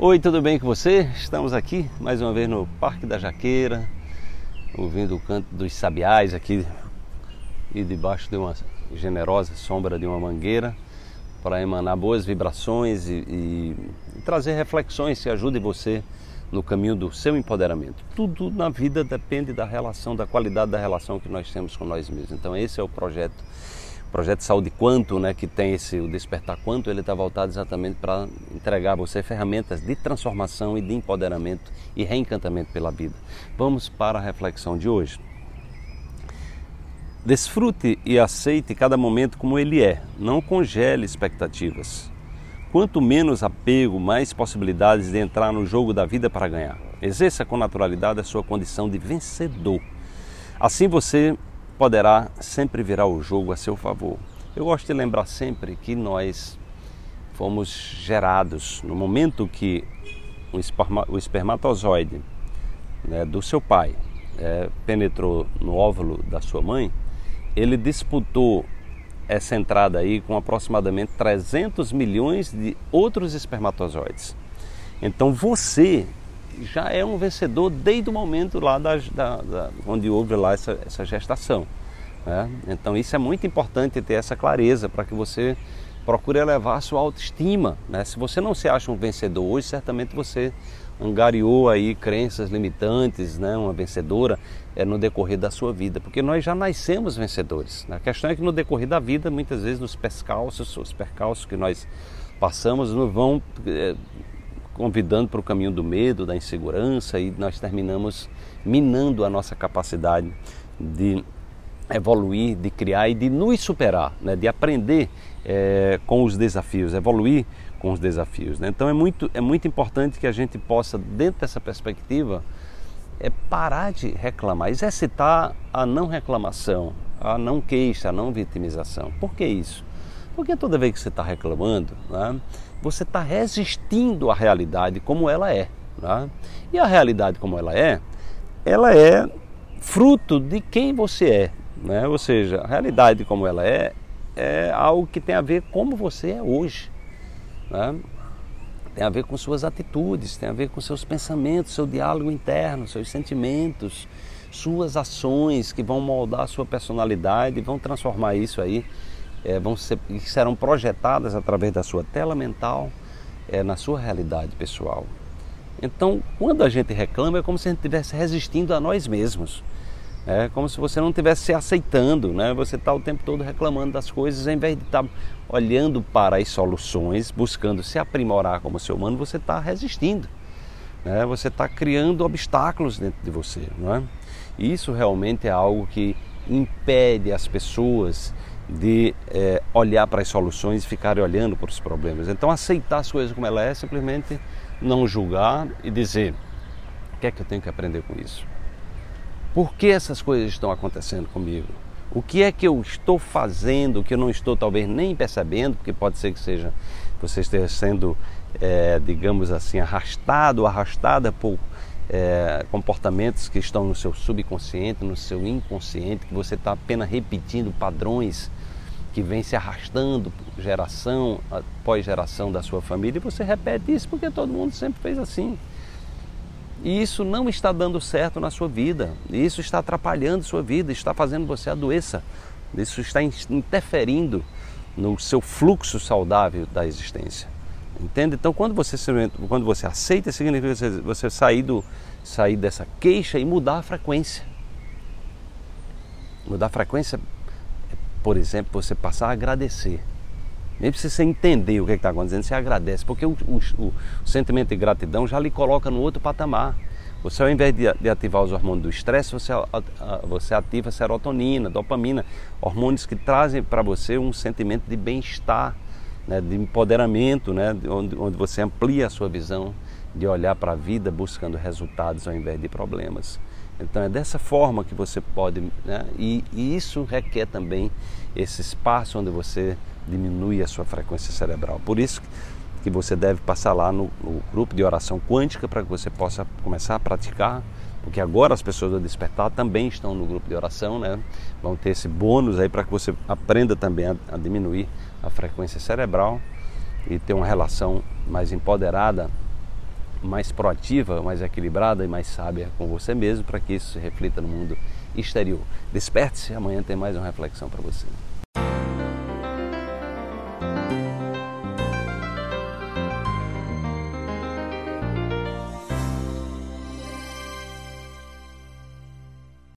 Oi, tudo bem com você? Estamos aqui mais uma vez no Parque da Jaqueira, ouvindo o canto dos sabiás aqui e debaixo de uma generosa sombra de uma mangueira para emanar boas vibrações e, e, e trazer reflexões que ajudem você no caminho do seu empoderamento. Tudo na vida depende da relação, da qualidade da relação que nós temos com nós mesmos. Então esse é o projeto projeto Saúde Quanto, né, que tem esse o Despertar Quanto, ele está voltado exatamente para entregar a você ferramentas de transformação e de empoderamento e reencantamento pela vida. Vamos para a reflexão de hoje. Desfrute e aceite cada momento como ele é, não congele expectativas. Quanto menos apego, mais possibilidades de entrar no jogo da vida para ganhar. Exerça com naturalidade a sua condição de vencedor. Assim você poderá sempre virar o jogo a seu favor. Eu gosto de lembrar sempre que nós fomos gerados no momento que o, esperma, o espermatozoide né, do seu pai é, penetrou no óvulo da sua mãe, ele disputou essa entrada aí com aproximadamente 300 milhões de outros espermatozoides. Então você já é um vencedor desde o momento lá da, da, onde houve lá essa, essa gestação. Né? Então isso é muito importante ter essa clareza para que você procure elevar a sua autoestima. Né? Se você não se acha um vencedor hoje, certamente você angariou aí crenças limitantes, né? uma vencedora é, no decorrer da sua vida, porque nós já nascemos vencedores. Né? A questão é que no decorrer da vida, muitas vezes nos percalços, os percalços que nós passamos nos vão é, convidando para o caminho do medo, da insegurança e nós terminamos minando a nossa capacidade de evoluir, de criar e de nos superar, né? de aprender é, com os desafios, evoluir com os desafios. Né? Então é muito, é muito importante que a gente possa, dentro dessa perspectiva, é parar de reclamar, exercitar a não reclamação, a não queixa, a não vitimização. Por que isso? Porque toda vez que você está reclamando, né, você está resistindo à realidade como ela é. Né? E a realidade como ela é, ela é fruto de quem você é. Né? Ou seja, a realidade como ela é, é algo que tem a ver como você é hoje. Né? Tem a ver com suas atitudes, tem a ver com seus pensamentos, seu diálogo interno, seus sentimentos, suas ações que vão moldar a sua personalidade, vão transformar isso aí é, vão ser, serão projetadas através da sua tela mental é, na sua realidade pessoal. Então, quando a gente reclama, é como se a gente estivesse resistindo a nós mesmos. É como se você não estivesse se aceitando, né? Você está o tempo todo reclamando das coisas, em vez de estar tá olhando para as soluções, buscando se aprimorar como ser humano, você está resistindo. Né? Você está criando obstáculos dentro de você, é? E isso realmente é algo que impede as pessoas de é, olhar para as soluções e ficar olhando para os problemas. Então, aceitar as coisas como ela é, simplesmente não julgar e dizer: o que é que eu tenho que aprender com isso? Por que essas coisas estão acontecendo comigo? O que é que eu estou fazendo que eu não estou talvez nem percebendo, porque pode ser que seja você esteja sendo, é, digamos assim, arrastado, arrastada por é, comportamentos que estão no seu subconsciente, no seu inconsciente, que você está apenas repetindo padrões que vem se arrastando geração após geração da sua família e você repete isso porque todo mundo sempre fez assim. E isso não está dando certo na sua vida, isso está atrapalhando sua vida, está fazendo você adoeça, isso está interferindo no seu fluxo saudável da existência. Entende? Então, quando você, quando você aceita, significa você, você sair, do, sair dessa queixa e mudar a frequência. Mudar a frequência por exemplo, você passar a agradecer. Nem precisa você entender o que é está acontecendo, você agradece, porque o, o, o, sentimento de gratidão já lhe coloca no outro patamar. Você, ao invés de, de ativar os hormônios do estresse, você, você ativa serotonina, dopamina, hormônios que trazem para você um sentimento de bem-estar, né, de empoderamento, né, onde, onde você amplia a sua visão de olhar para a vida buscando resultados ao invés de problemas. Então é dessa forma que você pode, né? e, e, isso requer também esse espaço onde você diminui a sua frequência cerebral. Por isso que você deve passar lá no, no grupo de oração quântica para que você possa começar a praticar, porque agora as pessoas do despertar também estão no grupo de oração, né? Vão ter esse bônus aí para que você aprenda também a, a diminuir a frequência cerebral e ter uma relação mais empoderada mais proativa, mais equilibrada e mais sábia com você mesmo para que isso se reflita no mundo exterior. Desperte-se, amanhã tem mais uma reflexão para você.